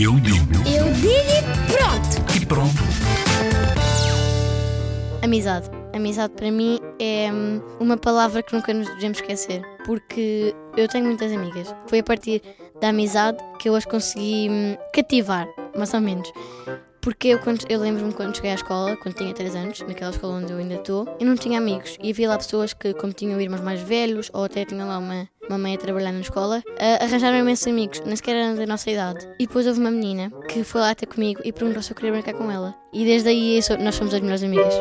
Eu digo Eu digo e pronto. e pronto. Amizade. Amizade para mim é hum, uma palavra que nunca nos devemos esquecer, porque eu tenho muitas amigas. Foi a partir da amizade que eu as consegui hum, cativar, mais ou menos. Porque eu, eu lembro-me quando cheguei à escola, quando tinha 3 anos, naquela escola onde eu ainda estou, eu não tinha amigos. E havia lá pessoas que, como tinham irmãos mais velhos, ou até tinham lá uma, uma mãe a trabalhar na escola, ah, arranjaram imensos amigos, nem sequer eram da nossa idade. E depois houve uma menina que foi lá até comigo e perguntou se eu queria brincar com ela. E desde aí nós somos as melhores amigas.